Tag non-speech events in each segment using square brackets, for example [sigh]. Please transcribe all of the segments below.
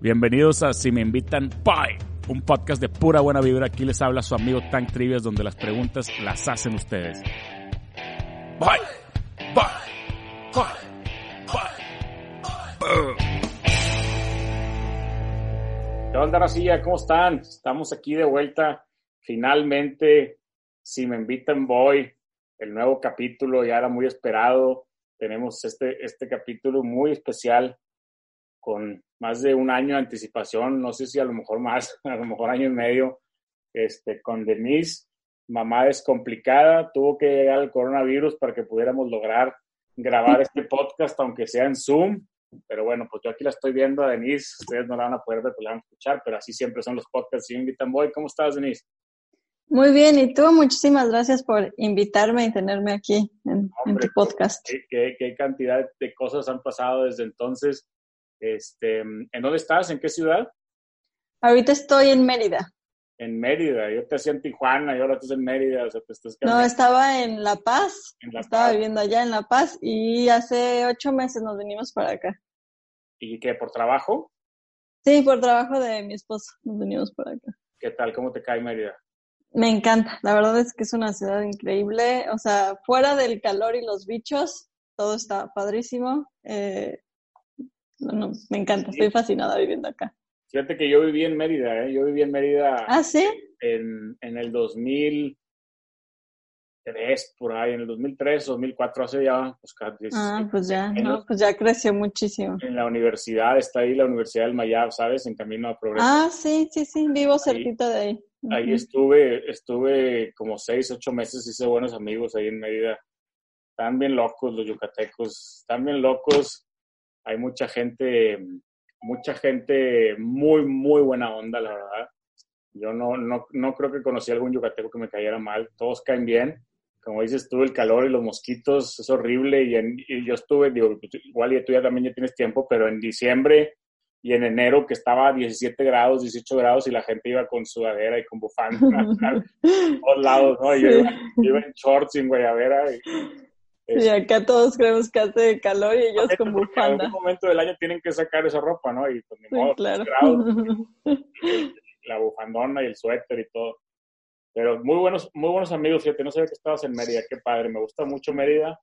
Bienvenidos a Si me invitan, bye. Un podcast de pura buena vibra. Aquí les habla su amigo Tank Trivias, donde las preguntas las hacen ustedes. Bye, bye, bye, bye. ¿Qué onda, Racilla? ¿Cómo están? Estamos aquí de vuelta. Finalmente, Si me invitan, voy. El nuevo capítulo ya era muy esperado. Tenemos este, este capítulo muy especial con más de un año de anticipación, no sé si a lo mejor más, [laughs] a lo mejor año y medio, este, con Denise. Mamá descomplicada, tuvo que llegar al coronavirus para que pudiéramos lograr grabar este podcast, aunque sea en Zoom. Pero bueno, pues yo aquí la estoy viendo a Denise, ustedes no la van a poder ver, pues la van a escuchar, pero así siempre son los podcasts. Si invitan, voy. ¿Cómo estás, Denise? Muy bien, y tú, muchísimas gracias por invitarme y tenerme aquí en, tu podcast. qué, qué, cantidad de cosas han pasado desde entonces. Este, ¿En dónde estás? ¿En qué ciudad? Ahorita estoy en Mérida. En Mérida, yo te hacía en Tijuana y ahora estás en Mérida, o sea, te estás No, estaba en La Paz, estaba viviendo allá en La Paz y hace ocho meses nos venimos para acá. ¿Y qué, por trabajo? Sí, por trabajo de mi esposo, nos venimos para acá. ¿Qué tal? ¿Cómo te cae Mérida? Me encanta, la verdad es que es una ciudad increíble, o sea, fuera del calor y los bichos, todo está padrísimo. Eh, no, no, me encanta, estoy fascinada viviendo acá. Fíjate que yo viví en Mérida, ¿eh? Yo viví en Mérida. ¿Ah, sí? En, en el 2003, por ahí, en el 2003, 2004, hace ya, pues, Ah, pues ya, no, pues ya creció muchísimo. En la universidad, está ahí la Universidad del Mayab, ¿sabes? En camino a progreso. Ah, sí, sí, sí, vivo cerquita de ahí. Ahí estuve, estuve como seis, ocho meses, hice buenos amigos ahí en Mérida. Están bien locos los yucatecos, están bien locos hay mucha gente, mucha gente muy, muy buena onda, la verdad. Yo no, no, no creo que conocí a algún yucateco que me cayera mal. Todos caen bien. Como dices tú, el calor y los mosquitos es horrible. Y, yo estuve, digo, pues, igual y tú ya también ya tienes tiempo, pero en diciembre y en enero que estaba a 17 grados, 18 grados y la gente iba con sudadera y con bufanda a [laughs] todos lados, ¿no? Yo, iba, yo, iba, en shorts y en guayabera. Y, y acá todos creemos que hace calor y ellos con bufanda. En algún momento del año tienen que sacar esa ropa, ¿no? Y pues ni modo, claro. [laughs] la bufandona y el suéter y todo. Pero muy buenos, muy buenos amigos, fíjate, no sabía que estabas en Mérida, qué padre, me gusta mucho Mérida.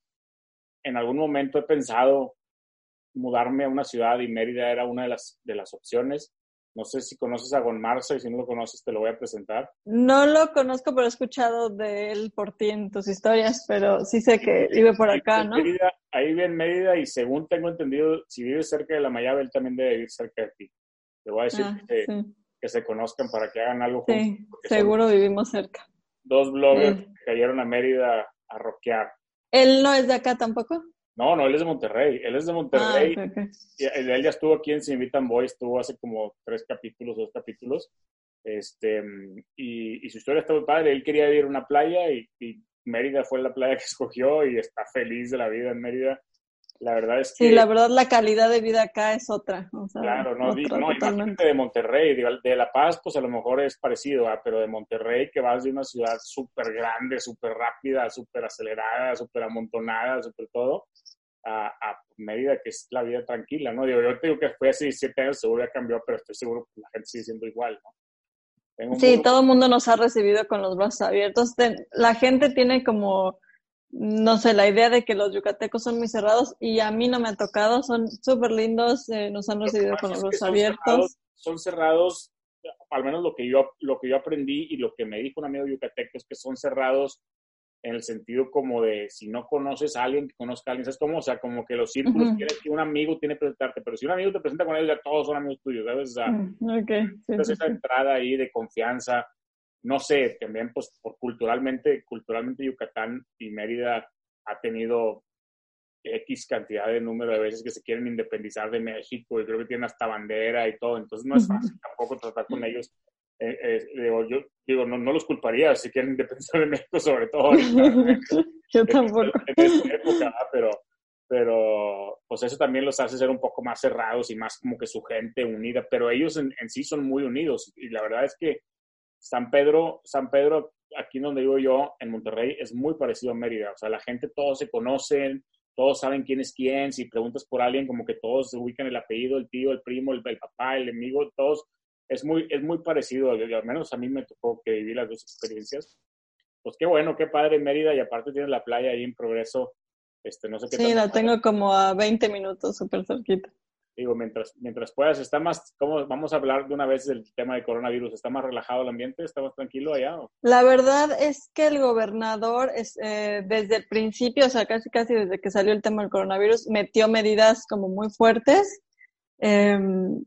En algún momento he pensado mudarme a una ciudad y Mérida era una de las, de las opciones. No sé si conoces a Gon Marza y si no lo conoces te lo voy a presentar. No lo conozco, pero he escuchado de él por ti en tus historias, pero sí sé que vive por acá, ¿no? ahí vive en Mérida y según tengo entendido, si vives cerca de la Mayave, él también debe vivir cerca de ti. Te voy a decir ah, que, se conozcan para que hagan algo juntos. Sí, seguro vivimos cerca. Dos bloggers que cayeron a Mérida a rockear. ¿Él no es de acá tampoco? No, no, él es de Monterrey. Él es de Monterrey. Ah, él ya estuvo aquí en Sin Invitan Boy, estuvo hace como tres capítulos, dos capítulos. Este, y, y su historia está muy padre. Él quería ir a una playa y, Mérida fue la playa que [laughs] escogió y está feliz de la vida en Mérida. La verdad es que... Sí, la verdad la calidad de vida acá es otra. claro, no, no imagínate de Monterrey, de, La Paz pues a lo mejor es parecido, pero de Monterrey que vas de una ciudad súper grande, súper rápida, súper acelerada, súper amontonada, súper todo, a, a, medida que es la vida tranquila, ¿no? Digo, yo te digo que fue hace siete años, seguro ya cambió, pero estoy seguro que la gente sigue siendo igual, ¿no? sí, todo el mundo nos ha recibido con los brazos abiertos. La gente tiene como, no sé, la idea de que los yucatecos son muy cerrados y a mí no me ha tocado, son súper lindos, eh, nos han recibido con los brazos abiertos. son cerrados, al menos lo que, yo, lo que yo aprendí y lo que me dijo un amigo yucateco es que son cerrados en el sentido como de si no conoces a alguien que conozca a alguien, ¿sabes cómo? O sea, como que los círculos, quieres que un amigo tiene que presentarte, pero si un amigo te presenta con ellos, ya todos son amigos tuyos, ¿sabes? O sea, mm, esa entrada ahí de confianza, no sé, también pues por culturalmente, culturalmente Yucatán y Mérida ha tenido X cantidad de número de veces que se quieren independizar de México y creo que tienen hasta bandera y todo, entonces no es fácil tampoco tratar con ellos. Eh, eh, digo, yo digo, no, no los culparía si quieren independizar de México, sobre todo [laughs] yo tampoco. En, esta época, pero, pero pues eso también los hace ser un poco más cerrados y más como que su gente unida, pero ellos en, en sí son muy unidos y la verdad es que San Pedro, San Pedro, aquí donde vivo yo, en Monterrey, es muy parecido a Mérida. O sea, la gente todos se conocen, todos saben quién es quién. Si preguntas por alguien, como que todos se ubican el apellido, el tío, el primo, el, papá, el amigo, todos. Es muy, es muy parecido. Al menos a mí me tocó que viví las dos experiencias. Pues qué bueno, qué padre Mérida. Y aparte tienes la playa ahí en progreso. Este, no sé qué sí, la tengo como a 20 minutos, súper cerquita digo, mientras, mientras puedas, está más, ¿cómo, vamos a hablar de una vez del tema de coronavirus, ¿está más relajado el ambiente? ¿Está más tranquilo allá? La verdad es que el gobernador, es, eh, desde el principio, o sea, casi casi desde que salió el tema del coronavirus, metió medidas como muy fuertes. Em,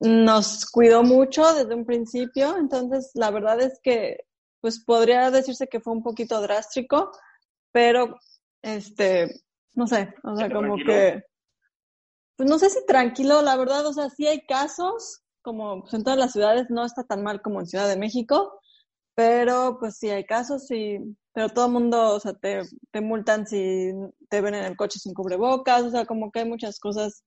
nos cuidó mucho desde un principio, entonces la verdad es que, pues podría decirse que fue un poquito drástico, pero, este, no sé, o sea, como que pues no sé si tranquilo, la verdad, o sea, sí hay casos, como pues, en todas las ciudades no está tan mal como en Ciudad de México, pero pues sí hay casos, sí, pero todo el mundo, o sea, te, te multan si te ven en el coche sin cubrebocas, o sea, como que hay muchas cosas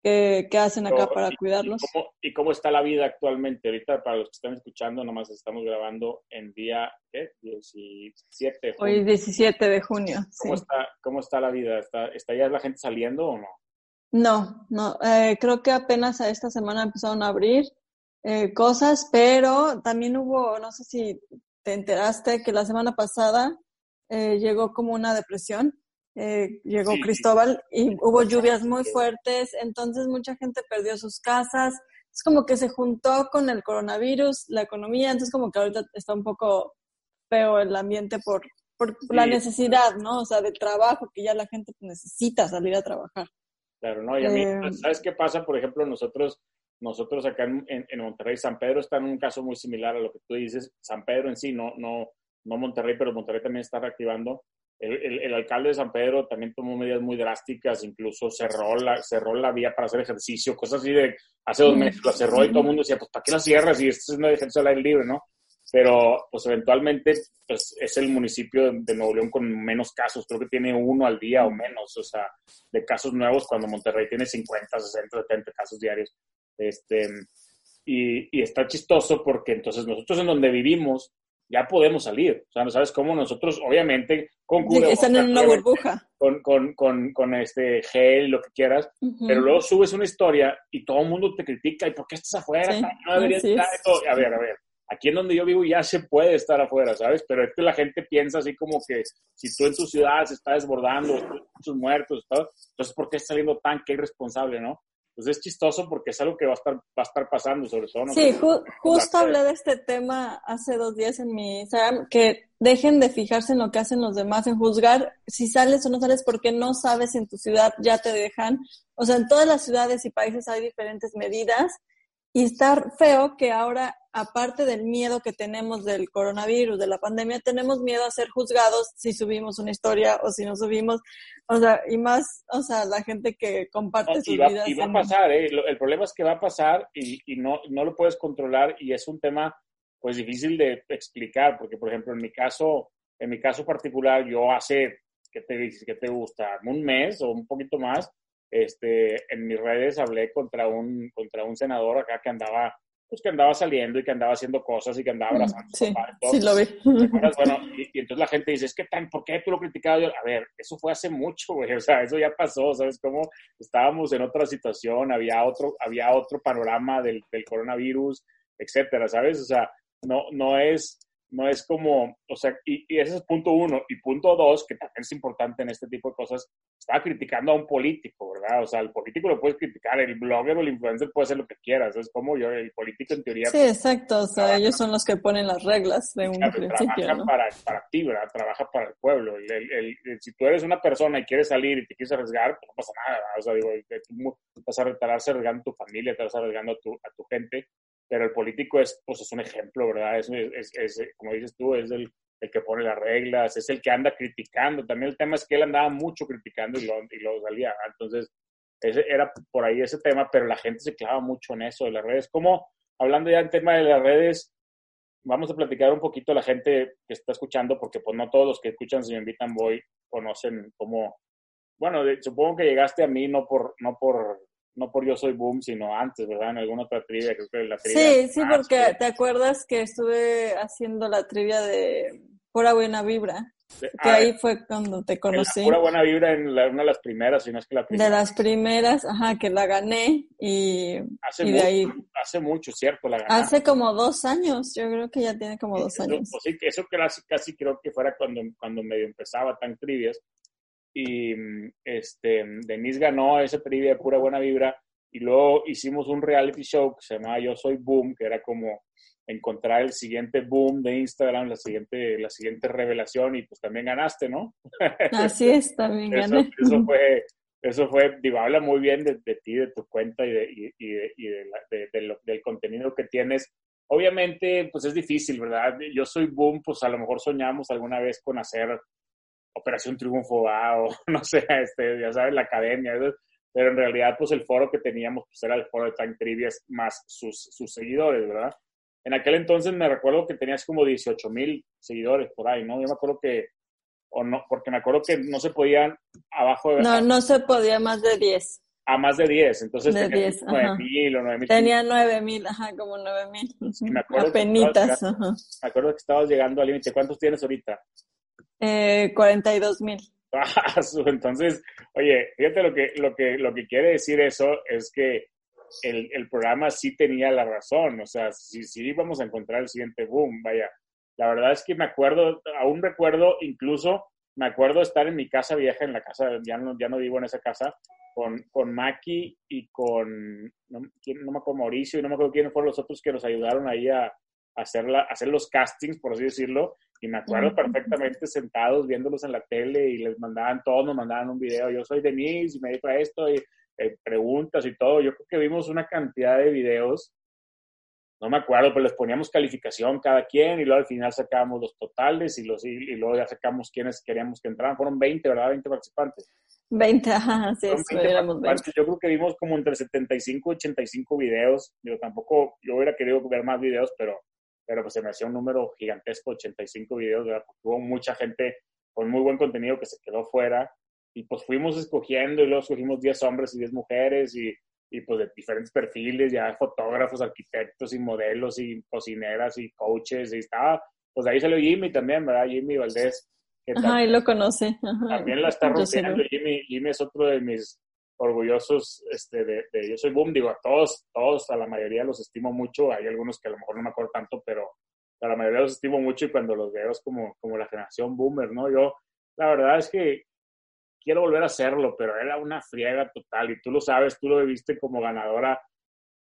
que, que hacen acá para cuidarlos. ¿y cómo, ¿y cómo, está la vida actualmente? Ahorita, para los que están escuchando, nomás estamos grabando en día ¿qué? 17 de junio. Hoy 17 de junio. ¿Cómo, está, ¿Cómo está la vida? ¿Está, ¿Está ya la gente saliendo o no? No, no, eh, creo que apenas a esta semana empezaron a abrir eh, cosas, pero también hubo, no sé si te enteraste que la semana pasada eh, llegó como una depresión, llegó Cristóbal y hubo lluvias muy fuertes, entonces mucha gente perdió sus casas, es como que se juntó con el coronavirus, la economía, entonces como que ahorita está un poco feo el ambiente por, por la necesidad, ¿no? O sea, del trabajo, que ya la gente necesita salir a trabajar. Claro, ¿no? Y a mí, em. ¿sabes qué pasa? Por ejemplo, nosotros, nosotros acá en, en, Monterrey, San Pedro está en un caso muy similar a lo que tú dices. San Pedro en sí, no, no, no Monterrey, pero Monterrey también está reactivando. El, el, alcalde de San Pedro también tomó medidas muy drásticas, incluso cerró la, cerró la vía para hacer ejercicio, cosas así de hace dos meses, la cerró y todo el mundo decía, pues ¿para qué la cierras? Y esto es una ejercicio al aire libre, ¿no? Pero pues eventualmente pues, es el municipio de Nuevo León con menos casos, creo que tiene uno al día o menos, o sea, de casos nuevos cuando Monterrey tiene 50, 60, 70 casos diarios. Este, y, y está chistoso porque entonces nosotros en donde vivimos ya podemos salir, o sea, no sabes cómo nosotros, obviamente, con están en una burbuja. Con, con, con, con, este gel, lo que quieras, pero luego subes una historia y todo el mundo te critica, ¿y por qué estás afuera? No deberías estar. A ver, a ver, Aquí en donde yo vivo ya se puede estar afuera, ¿sabes? Pero es que la gente piensa así como que si tú en tu ciudad se está desbordando, muchos muertos, entonces ¿por qué está saliendo tan que irresponsable, no? Pues es chistoso porque es algo que va a estar, va a estar pasando, sobre todo. ¿no? Sí, justo hablé de este tema hace dos días en mi Instagram, que dejen de fijarse en lo que hacen los demás, en juzgar si sales o no sales porque no sabes si en tu ciudad ya te dejan. O sea, en todas las ciudades y países hay diferentes medidas y está feo que ahora, aparte del miedo que tenemos del coronavirus, de la pandemia, tenemos miedo a ser juzgados si subimos una historia o si no subimos, o sea, y más, o sea, la gente que comparte su vida. Y va a pasar, ¿eh? El problema es que va a pasar y, y no, no lo puedes controlar y es un tema, pues, difícil de explicar, porque, por ejemplo, en mi caso, en mi caso particular, yo hace, ¿qué te, qué te gusta? Un mes o un poquito más, este, en mis redes hablé contra un, contra un senador acá que andaba, pues que andaba saliendo y que andaba haciendo cosas y que andaba abrazando sí, Sí, lo vi. Bueno, y, entonces la gente dice, es que tan, ¿por qué tú lo criticabas? a ver, eso fue hace mucho, güey, o sea, eso ya pasó, ¿sabes cómo? Estábamos en otra situación, había otro, había otro panorama del, del coronavirus, etcétera, ¿sabes? O sea, no, no es, no es como, o sea, y, ese es punto uno. Y punto dos, que también es importante en este tipo de cosas, estaba criticando a un político, ¿verdad? O sea, el político lo puedes criticar, el blogger o el influencer puede hacer lo que quieras, es como yo, el político en teoría. Sí, exacto, o sea, ellos son los que ponen las reglas de un principio. Trabaja para, para ti, ¿verdad? Trabaja para el pueblo. El, si tú eres una persona y quieres salir y te quieres arriesgar, pues no pasa nada, ¿verdad? O sea, digo, tú vas a estarás arriesgando a tu familia, te vas arriesgando a tu, a tu gente, pero el político es, pues es un ejemplo, ¿verdad? Es, es, es, como dices tú, es el, el que pone las reglas, es el que anda criticando. También el tema es que él andaba mucho criticando y lo, y lo salía. Entonces, ese era por ahí ese tema, pero la gente se clava mucho en eso de las redes. Como, hablando ya en tema de las redes, vamos a platicar un poquito a la gente que está escuchando, porque pues no todos los que escuchan Si me invitan voy conocen cómo, bueno, supongo que llegaste a mí no por, no por, no por Yo Soy Boom, sino antes, ¿verdad? En alguna otra trivia, creo que la trivia. Sí, sí, porque te acuerdas que estuve haciendo la trivia de Pura Buena Vibra. Que ah, ahí fue cuando te conocí. Pura buena vibra en una de las primeras, si no es que la primera. De las primeras, ajá, que la gané y, hace y de ahí. Hace mucho, ¿cierto? La Hace como dos años, yo creo que ya tiene como dos años. Pues sí, eso casi, casi creo que fuera cuando, cuando medio empezaba tan trivias. Y este, Denise ganó esa trivia de pura buena vibra. Y luego hicimos un reality show que se llamaba Yo Soy Boom, que era como encontrar el siguiente boom de Instagram, la siguiente, la siguiente revelación y pues también ganaste, ¿no? [laughs] Así es, también gané. Eso, fue, eso fue, digo, habla muy bien de, ti, de tu cuenta y, de, y, y de, del contenido que tienes. Obviamente, pues es difícil, ¿verdad? Yo soy boom, pues a lo mejor soñamos alguna vez con hacer Operación Triunfo o [laughs] no sé, este, ya sabes, la academia, pero en realidad pues el foro que teníamos pues era el foro de Time Trivias más sus, sus seguidores, ¿verdad? En aquel entonces me recuerdo que tenías como 18 mil seguidores por ahí, ¿no? Yo me acuerdo que, o no, porque me acuerdo que no se podían abajo de... No, no se podía más de 10. A más de 10, entonces de 10, 9 mil o 9 mil. Tenía 9 mil, ajá, como 9 mil. me acuerdo Apenitas, ajá. Me acuerdo que estabas llegando al límite. ¿Cuántos tienes ahorita? Eh, 42 mil. [laughs] entonces, oye, fíjate lo que, lo, que, lo que quiere decir eso es que el, el, programa sí tenía la razón, o sea, sí, sí íbamos a encontrar el siguiente boom, vaya. La verdad es que me acuerdo, aún recuerdo, incluso me acuerdo estar en mi casa vieja, en la casa, ya no, ya no vivo en esa casa, con, con Maki y con, no, no me acuerdo, Mauricio, y no me acuerdo quiénes fueron los otros que nos ayudaron ahí a, hacer, hacer los castings, por así decirlo, y me acuerdo perfectamente sentados viéndolos en la tele y les mandaban, todos nos mandaban un video, yo soy Denise y me dedico a esto, y eh, preguntas y todo. Yo creo que vimos una cantidad de videos, no me acuerdo, pero les poníamos calificación cada quien y luego al final sacábamos los totales y, los, y, luego ya sacamos quienes queríamos que entraran. Fueron 20, ¿verdad? 20 participantes. 20, ajá, sí, éramos 20. Yo creo que vimos como entre 75 y 85 videos. Yo tampoco, yo hubiera querido ver más videos, pero, pero pues se me hacía un número gigantesco, 85 videos, ¿verdad? Porque hubo mucha gente con muy buen contenido que se quedó fuera y pues fuimos escogiendo y luego escogimos 10 hombres y 10 mujeres y, y pues de diferentes perfiles, ya fotógrafos, arquitectos y modelos y cocineras y coaches y estaba, pues ahí salió Jimmy también, ¿verdad? Jimmy Valdés. Que Ajá, y lo conoce. También la está rompiendo Jimmy. Jimmy es otro de mis orgullosos este, de, de, Yo Soy Boom. Digo, a todos, todos, a la mayoría los estimo mucho. Hay algunos que a lo mejor no me acuerdo tanto, pero a la mayoría los estimo mucho y cuando los veo es como, como la generación boomer, ¿no? Yo, la verdad es que quiero volver a hacerlo, pero era una friega total y tú lo sabes, tú lo viviste como ganadora.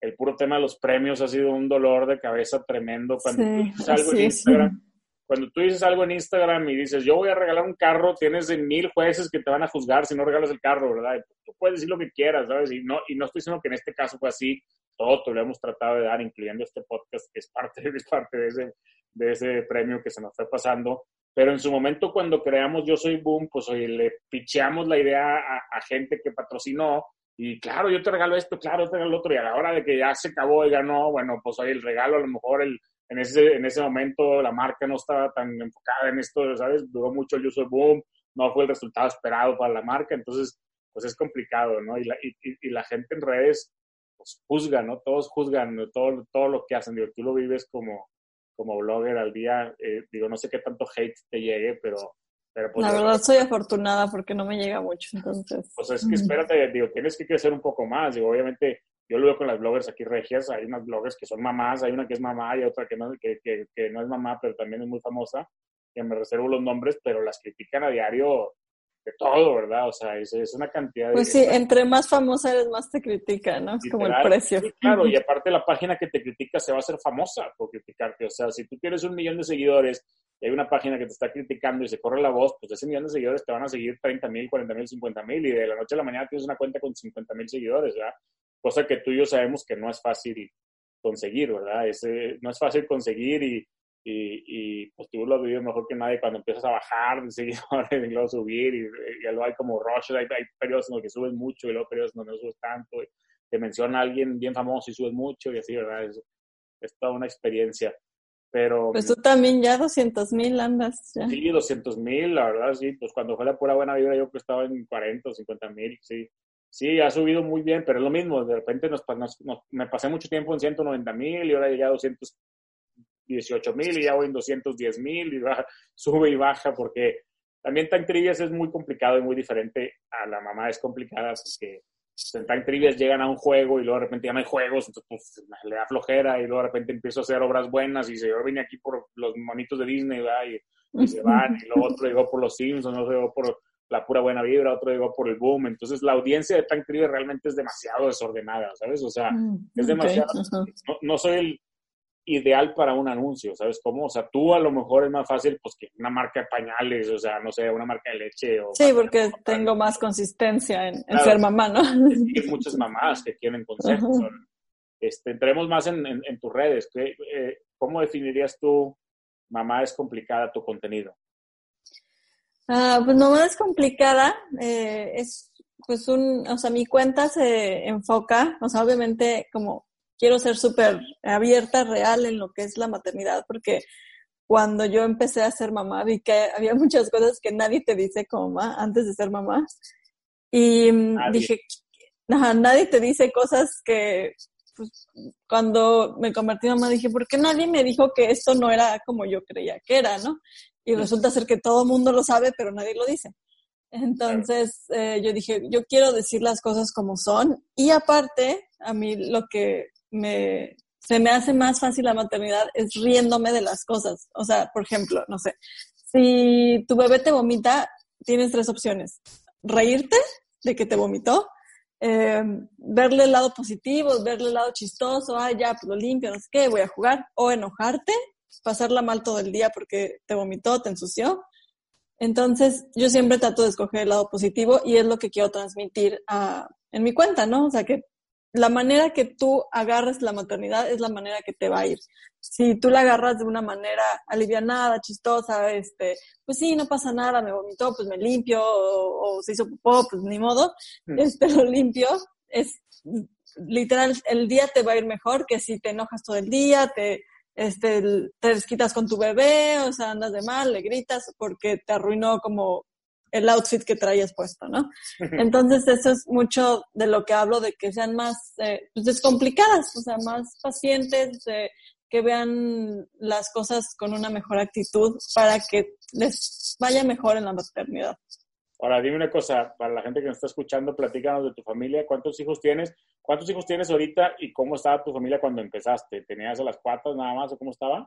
El puro tema de los premios ha sido un dolor de cabeza tremendo. Cuando tú dices algo en Instagram, cuando tú dices algo en Instagram y dices, yo voy a regalar un carro, tienes mil jueces que te van a juzgar si no regalas el carro, ¿verdad? Tú puedes decir lo que quieras, ¿sabes? Y no, y no estoy diciendo que en este caso fue así, todo te lo hemos tratado de dar, incluyendo este podcast, que es parte, [laughs] es parte de, ese, de ese premio que se nos fue pasando. Pero en su momento, cuando creamos Yo Soy Boom, pues oye, le picheamos la idea a, gente que patrocinó. Y claro, yo te regalo esto, claro, yo te regalo lo otro. Y a la hora de que ya se acabó y ganó, bueno, pues oye, el regalo a lo mejor el, en, ese, en ese momento la marca no estaba tan enfocada en esto, ¿sabes? Duró mucho el Yo Soy Boom, no fue el resultado esperado para la marca. Entonces, pues es complicado, ¿no? Y la, y, y la gente en redes, pues juzga, ¿no? Todos juzgan todo, todo lo que hacen. Digo, tú lo vives como como blogger al día, eh, digo, no sé qué tanto hate te llegue, pero... pero pues, la verdad soy afortunada porque no me llega mucho, entonces... Pues es que espérate, digo, tienes que crecer un poco más, digo, obviamente yo lo veo con las bloggers aquí regias, hay unas bloggers que son mamás, hay una que es mamá y otra que no, que, que, que no es mamá, pero también es muy famosa, que me reservo los nombres, pero las critican a diario de todo, ¿verdad? O sea, es, es una cantidad de... Pues sí, entre más famosa eres, más te critican, ¿no? Es como el precio. claro, y [laughs] aparte la página que te critica se va a hacer famosa por criticarte. O sea, si tú tienes un millón de seguidores y hay una página que te está criticando y se corre la voz, pues ese millón de seguidores te van a seguir 30 mil, 40 mil, 50 mil y de la noche a la mañana tienes una cuenta con 50 mil seguidores, ¿verdad? Cosa que tú y yo sabemos que no es fácil conseguir, ¿verdad? Es, no es fácil conseguir y, y, y pues tú lo has vivido mejor que nadie cuando empiezas a bajar de seguidores [laughs] y luego subir y, y, luego hay como rush, hay, hay, periodos en los que subes mucho y luego periodos en los que no subes tanto, y te menciona a alguien bien famoso y subes mucho y así, ¿verdad? Es, es toda una experiencia. Pero, pues tú también ya 200 mil andas. Ya. Sí, 200 mil, la verdad, sí. Pues cuando fue la pura buena vibra yo que estaba en 40 o 50 mil, sí. Sí, ha subido muy bien, pero es lo mismo. De repente nos, nos, me pasé mucho tiempo en 190 mil y ahora llegué a 218 mil y ya voy en 210 mil y baja, [laughs] sube y baja porque también tan trivias es muy complicado y muy diferente a la mamá es complicada porque en Time Trivias llegan a un juego y luego de repente ya no hay juegos, entonces pues, le da flojera y luego de repente empiezo a hacer obras buenas y se yo vine aquí por los monitos de Disney y, y, se van y luego otro llegó por los Simpsons, otro llegó por la pura buena vibra, otro llegó por el boom, entonces la audiencia de Time Trivias realmente es demasiado desordenada, ¿sabes? O sea, mm, es demasiado, no, no soy el, ideal para un anuncio, ¿sabes cómo? O sea, tú a lo mejor es más fácil pues que una marca de pañales, o sea, no sé, una marca de leche. O sí, porque tengo más consistencia en, ser mamá, ¿no? Hay muchas mamás que quieren consejos. Este, entremos más en, en, tus redes. Eh, ¿Cómo definirías tú, mamá es complicada, tu contenido? Ah, pues mamá es complicada, eh, es pues un, o sea, mi cuenta se enfoca, o sea, obviamente como quiero ser súper abierta, real en lo que es la maternidad, porque cuando yo empecé a ser mamá vi que había muchas cosas que nadie te dice como mamá antes de ser mamá. Y dije, nadie te dice cosas que pues, cuando me convertí en mamá dije, ¿por qué nadie me dijo que esto no era como yo creía que era, no? Y resulta ser que todo el mundo lo sabe, pero nadie lo dice. Entonces eh, yo dije, yo quiero decir las cosas como son. Y aparte, a mí lo que me, se me hace más fácil la maternidad es riéndome de las cosas. O sea, por ejemplo, no sé, si tu bebé te vomita, tienes tres opciones. Reírte de que te vomitó, eh, verle el lado positivo, verle el lado chistoso, ah, ya, pues lo limpio, no sé qué, voy a jugar, o enojarte, pasarla mal todo el día porque te vomitó, te ensució. Entonces, yo siempre trato de escoger el lado positivo y es lo que quiero transmitir a, en mi cuenta, ¿no? O sea, que la manera que tú agarres la maternidad es la manera que te va a ir. Si tú la agarras de una manera alivianada, chistosa, este, pues sí, no pasa nada, me vomitó, pues me limpio, o, se hizo popó, pues ni modo, este, lo limpio, es literal, el día te va a ir mejor que si te enojas todo el día, te, este, te desquitas con tu bebé, o sea, andas de mal, le gritas porque te arruinó como el outfit que traías puesto, ¿no? Entonces eso es mucho de lo que hablo, de que sean más eh, pues descomplicadas, o sea, más pacientes, que vean las cosas con una mejor actitud para que les vaya mejor en la maternidad. Ahora, dime una cosa, para la gente que nos está escuchando, platícanos de tu familia, ¿cuántos hijos tienes? ¿Cuántos hijos tienes ahorita y cómo estaba tu familia cuando empezaste? ¿Tenías a las cuatro nada más o cómo estaba?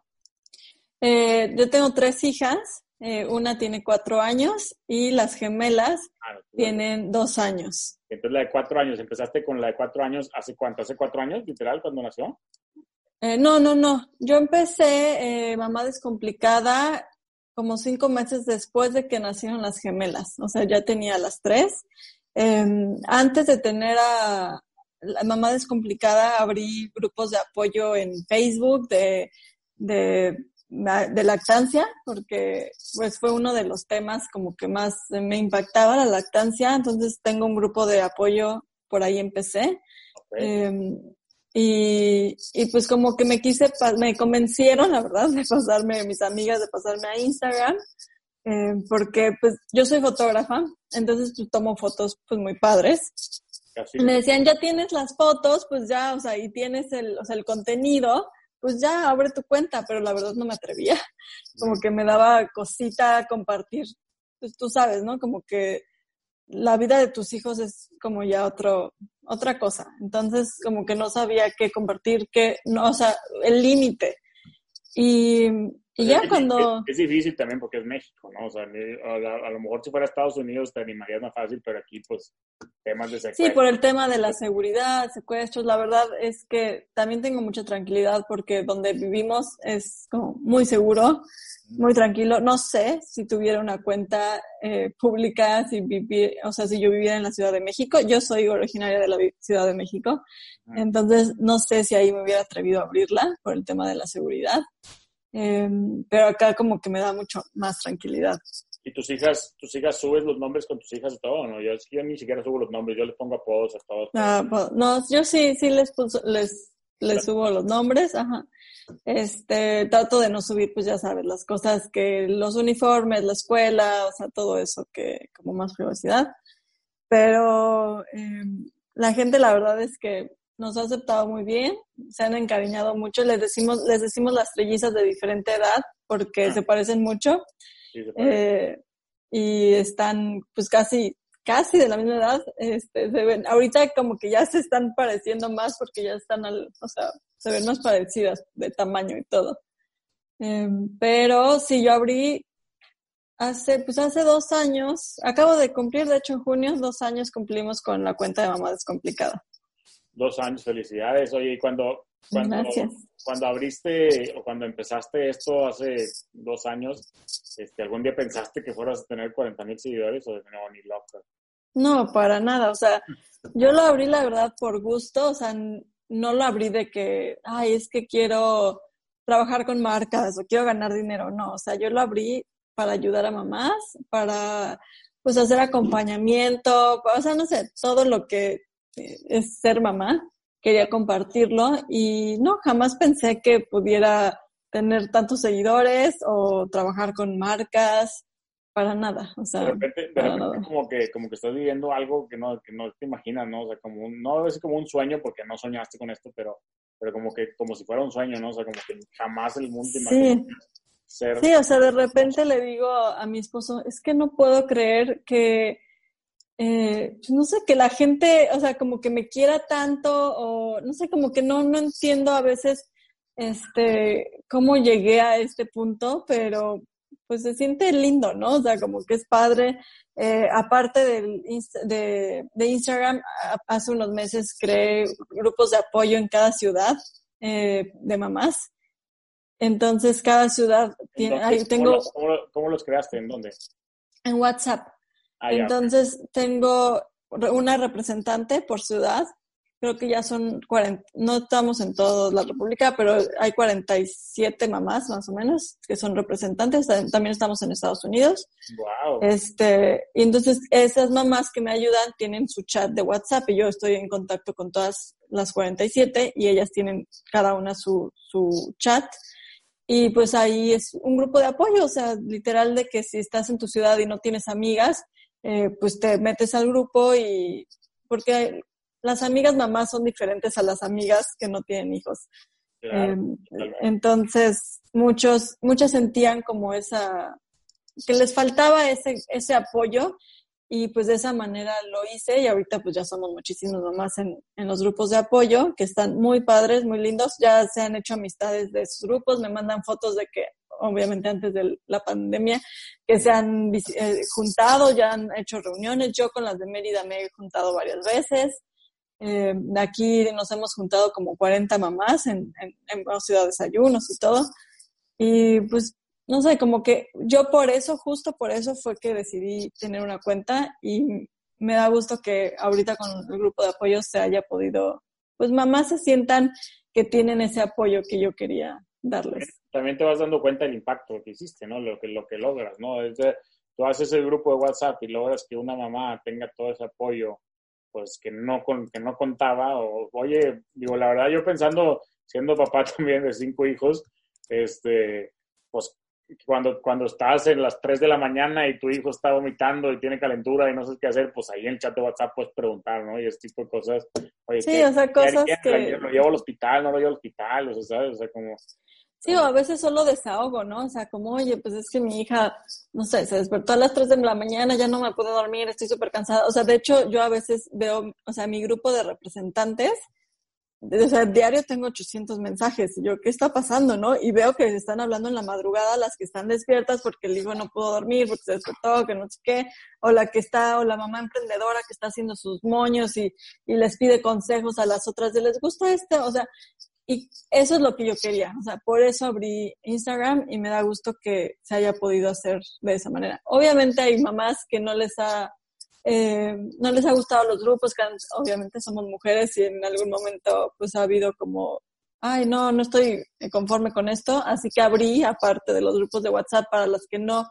Eh, yo tengo tres hijas, eh, una tiene cuatro años y las gemelas ah, tienen dos años. Entonces la de cuatro años, ¿empezaste con la de cuatro años hace cuánto? ¿Hace cuatro años, literal, cuando nació? Eh, no, no, no. Yo empecé mamá descomplicada como cinco meses después de que nacieron las gemelas. O sea, ya tenía las tres. Em, antes de tener a la mamá descomplicada, abrí grupos de apoyo en Facebook de, de de lactancia, porque pues fue uno de los temas como que más me impactaba la lactancia, entonces tengo un grupo de apoyo, por ahí empecé. Em, y, y, pues como que me quise, me convencieron, la verdad, de pasarme, mis amigas, de pasarme a Instagram, eh, porque pues yo soy fotógrafa, entonces pues, tomo fotos pues muy padres. Me decían, ya tienes las fotos, pues ya, o sea, y tienes el, o sea, el contenido, pues ya abre tu cuenta, pero la verdad no me atrevía. Como que me daba cosita compartir, pues tú sabes, ¿no? Como que la vida de tus hijos es como ya otro, otra cosa. Entonces, como que no sabía qué compartir, qué, no, o sea, el límite. Y y ya cuando... Es, difícil también porque es México, ¿no? O sea, a, lo mejor si fuera Estados Unidos te animarías más fácil, pero aquí pues temas de secuestros. Sí, por el tema de la seguridad, secuestros, la verdad es que también tengo mucha tranquilidad porque donde vivimos es como muy seguro, muy tranquilo. No sé si tuviera una cuenta eh, pública, si vivir, o sea, si yo viviera en la Ciudad de México. Yo soy originaria de la Ciudad de México, entonces no sé si ahí me hubiera atrevido a abrirla por el tema de la seguridad. Em, pero acá como que me da mucho más tranquilidad. ¿Y tus hijas, tus hijas subes los nombres con tus hijas y todo? No, yo, yo ni siquiera subo los nombres, yo les pongo apodos a todos. Ah, pues, no, yo sí, sí les, les, les subo los nombres, ajá. Este, trato de no subir, pues ya sabes, las cosas que, los uniformes, la escuela, o sea, todo eso que, como más privacidad. Pero eh, la gente, la verdad es que nos ha aceptado muy bien, se han encariñado mucho, les decimos, les decimos las trellizas de diferente edad porque ah. se parecen mucho. eh, y están pues casi casi de la misma edad, este, se ven, ahorita como que ya se están pareciendo más porque ya están al, o sea, se ven más parecidas de tamaño y todo. Em, pero si yo abrí hace, pues hace dos años, acabo de cumplir, de hecho en junio, dos años cumplimos con la cuenta de Mamá Descomplicada. Dos años, felicidades. Oye, y cuando, cuando, cuando abriste o cuando empezaste esto hace dos años, este, ¿algún día pensaste que fueras a tener 40 mil seguidores o de nuevo ni loca? No, para nada. O sea, yo lo abrí la verdad por gusto. O sea, no lo abrí de que, ay, es que quiero trabajar con marcas o quiero ganar dinero. No, o sea, yo lo abrí para ayudar a mamás, para pues hacer acompañamiento, o sea, no sé, todo lo que es ser mamá. Quería compartirlo y no, jamás pensé que pudiera tener tantos seguidores o trabajar con marcas para nada, o sea, de repente, como que como que estás viviendo algo que no que no te imaginas, ¿no? O sea, como un, no es como un sueño porque no soñaste con esto, pero pero como que como si fuera un sueño, ¿no? O sea, como que jamás el mundo te sí. ser Sí, o sea, de repente le digo a mi esposo, es que no puedo creer que eh, no sé, que la gente, o sea, como que me quiera tanto o no sé, como que no no entiendo a veces este cómo llegué a este punto, pero pues se siente lindo, ¿no? O sea, como que es padre. Eh, aparte del, de, de, Instagram, hace unos meses creé grupos de apoyo en cada ciudad eh, de mamás. Entonces, cada ciudad tiene, ahí tengo... ¿cómo los, creaste? ¿En dónde? En WhatsApp. Ah, Entonces, tengo una representante por ciudad creo que ya son 40, no estamos en toda la República, pero hay 47 mamás más o menos que son representantes. También estamos en Estados Unidos. Wow. Este, y entonces esas mamás que me ayudan tienen su chat de WhatsApp y yo estoy en contacto con todas las 47 y ellas tienen cada una su, su chat. Y pues ahí es un grupo de apoyo, o sea, literal de que si estás en tu ciudad y no tienes amigas, eh, pues te metes al grupo y porque las amigas mamás son diferentes a las amigas que no tienen hijos. Em, entonces, muchos, muchas sentían como esa, que les faltaba ese, ese apoyo y pues de esa manera lo hice y ahorita pues ya somos muchísimos mamás en, en los grupos de apoyo que están muy padres, muy lindos, ya se han hecho amistades de esos grupos, me mandan fotos de que obviamente antes de la pandemia, que se han eh, juntado, ya han hecho reuniones, yo con las de Mérida me he juntado varias veces, eh, aquí nos hemos juntado como 40 mamás en, en, en ciudad de desayunos y todo. Y pues, no sé, como que yo por eso, justo por eso fue que decidí tener una cuenta y me da gusto que ahorita con el grupo de apoyo se haya podido, pues mamás se sientan que tienen ese apoyo que yo quería darles. También te vas dando cuenta del impacto que hiciste, ¿no? Lo que, lo que logras, ¿no? Tú haces el grupo de WhatsApp y logras que una mamá tenga todo ese apoyo pues que no, con, que no contaba. O, oye, digo, la verdad, yo pensando, siendo papá [laughs] también de cinco hijos, este, pues cuando, cuando estás en las 3 de la mañana y tu hijo está vomitando y tiene calentura y no sabes qué hacer, pues ahí en el chat de WhatsApp puedes preguntar, ¿no? Y ese tipo de cosas. Oye, sí, o sea, cosas que... ¿Lo llevo al hospital? ¿No lo llevo al hospital? O sea, ¿sabes? O sea, como... Sí, o a veces solo desahogo, ¿no? O sea, como, oye, pues es que mi hija, no sé, se despertó a las 3 de la mañana, ya no me puedo dormir, estoy súper cansada. O sea, de hecho, yo a veces veo, o sea, mi grupo de representantes, o sea, diario tengo 800 mensajes. Y yo, ¿qué está pasando, no? Y veo que están hablando en la madrugada las que están despiertas porque el hijo no pudo dormir, porque se despertó, que no sé qué. O la que está, o la mamá emprendedora que está haciendo sus moños y, y les pide consejos a las otras de les gusta este. O sea, y eso es lo que yo quería. O sea, por eso abrí Instagram y me da gusto que se haya podido hacer de esa manera. Obviamente hay mamás que no les ha, eh, no les ha gustado los grupos, que obviamente somos mujeres y en algún momento pues ha habido como ay, no, no estoy conforme con esto, así que abrí, aparte de los grupos de WhatsApp, para las que no,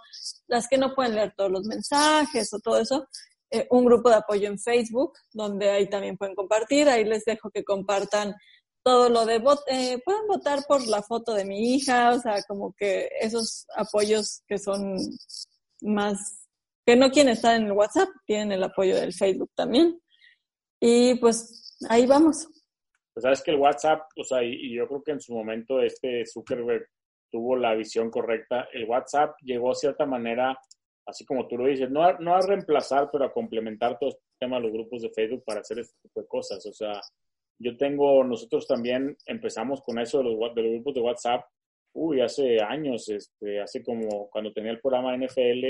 las que no pueden leer todos los mensajes o todo eso, eh, un grupo de apoyo en Facebook, donde ahí también pueden compartir, ahí les dejo que compartan todo lo de vot eh, pueden votar por la foto de mi hija, o sea, como que esos apoyos que son más, que no quieren estar en el WhatsApp, tienen el apoyo del Facebook también. Y pues ahí vamos. Pues sabes que el WhatsApp, o sea, y, yo creo que en su momento este Zuckerberg tuvo la visión correcta. El WhatsApp llegó a cierta manera, así como tú lo dices, no a, no a reemplazar, pero a complementar todo este tema de los grupos de Facebook para hacer este tipo de cosas. O sea, yo tengo, nosotros también empezamos con eso de los, grupos de WhatsApp, uy, hace años, este, hace como cuando tenía el programa NFL,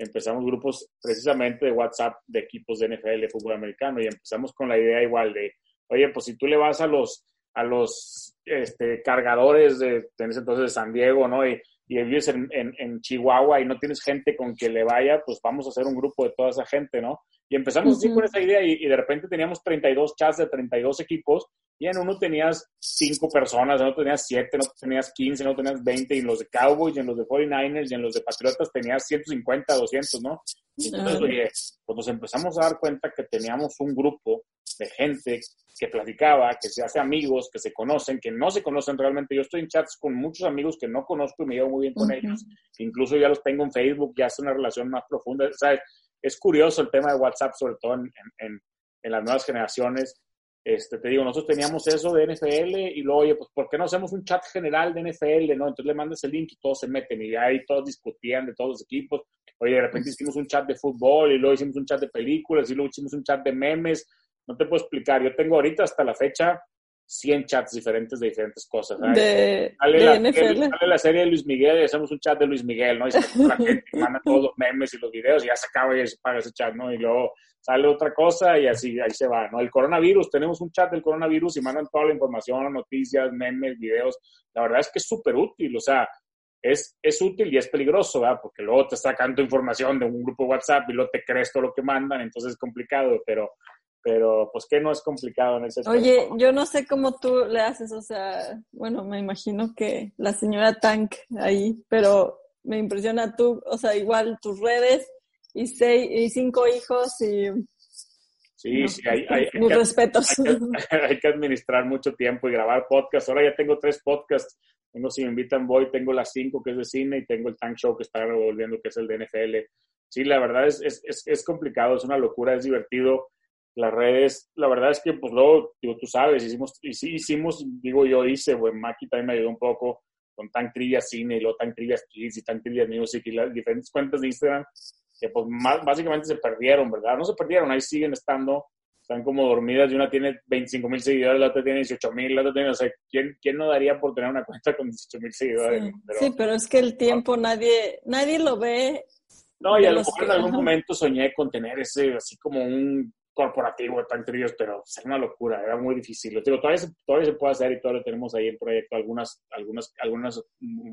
empezamos grupos precisamente de WhatsApp de equipos de NFL, de fútbol americano, y empezamos con la idea igual de, oye, pues si tú le vas a los, a los este, cargadores de, en ese entonces de San Diego, ¿no? Y, y vives en, en, Chihuahua y no tienes gente con que le vaya, pues vamos a hacer un grupo de toda esa gente, ¿no? Y empezamos así con esa idea y, de repente teníamos 32 chats de 32 equipos y en uno tenías 5 personas, en otro tenías 7, en otro tenías 15, en otro tenías 20 y en los de Cowboys, y en los de 49ers y en los de Patriotas tenías 150, 200, ¿no? Y entonces, oye, pues nos empezamos a dar cuenta que teníamos un grupo de gente que platicaba, que se hace amigos, que se conocen, que no se conocen realmente. Yo estoy en chats con muchos amigos que no conozco y me llevo muy bien con ellos. Incluso ya los tengo en Facebook, ya es una relación más profunda. ¿Sabes? Es curioso el tema de WhatsApp, sobre todo en, en, en, las nuevas generaciones. Este, te digo, nosotros teníamos eso de NFL y luego, oye, pues, ¿por qué no hacemos un chat general de NFL, no? Entonces le mandas el link y todos se meten y ahí todos discutían de todos los equipos. Oye, de repente hicimos un chat de fútbol y luego hicimos un chat de películas y luego hicimos un chat de memes. No te puedo explicar. Yo tengo ahorita hasta la fecha 100 chats diferentes de diferentes cosas. De, la, NFL. Sale la serie de Luis Miguel y hacemos un chat de Luis Miguel, ¿no? Y se la gente manda todos los memes y los videos y ya se acaba y se paga ese chat, ¿no? Y luego sale otra cosa y así ahí se va, ¿no? El coronavirus, tenemos un chat del coronavirus y mandan toda la información, noticias, memes, videos. La verdad es que es súper útil, o sea, es, es útil y es peligroso, ¿verdad? Porque luego te sacan tu información de un grupo WhatsApp y luego te crees todo lo que mandan, entonces es complicado, pero pero pues que no es complicado en ese Oye, yo no sé cómo tú le haces, o sea, bueno, me imagino que la señora Tank ahí, pero me impresiona tú, o sea, igual tus redes y seis y cinco hijos y Sí, sí, hay, hay, hay, que, respetos. [laughs] Hay que, administrar mucho tiempo y grabar podcasts. Ahora ya tengo tres podcasts. Tengo Si me invitan voy, tengo las cinco que es de cine y tengo el Tank Show que está revolviendo que es el de NFL. Sí, la verdad es, es, es, es complicado, es una locura, es divertido las redes, la verdad es que, pues luego, digo, tú sabes, hicimos, sí hicimos, digo yo hice, bueno, Maki también me ayudó un poco con Tank Trivia Cine y luego Tank Trivia Kids y Tank Trivia Music y las diferentes cuentas de Instagram que pues más, básicamente se perdieron, ¿verdad? No se perdieron, ahí siguen estando, están como dormidas y una tiene 25 mil seguidores, la otra tiene 18 mil, la otra tiene, o sea, ¿quién, ¿quién no daría por tener una cuenta con 18 mil seguidores? Sí pero, es que el tiempo nadie, nadie lo ve. No, y a lo mejor en algún momento soñé con tener ese, así como un corporativo tan trillos, pero es una locura, era muy difícil. Lo digo, todavía, se, todavía se puede hacer y todavía tenemos ahí en proyecto algunas, algunas, algunos mm,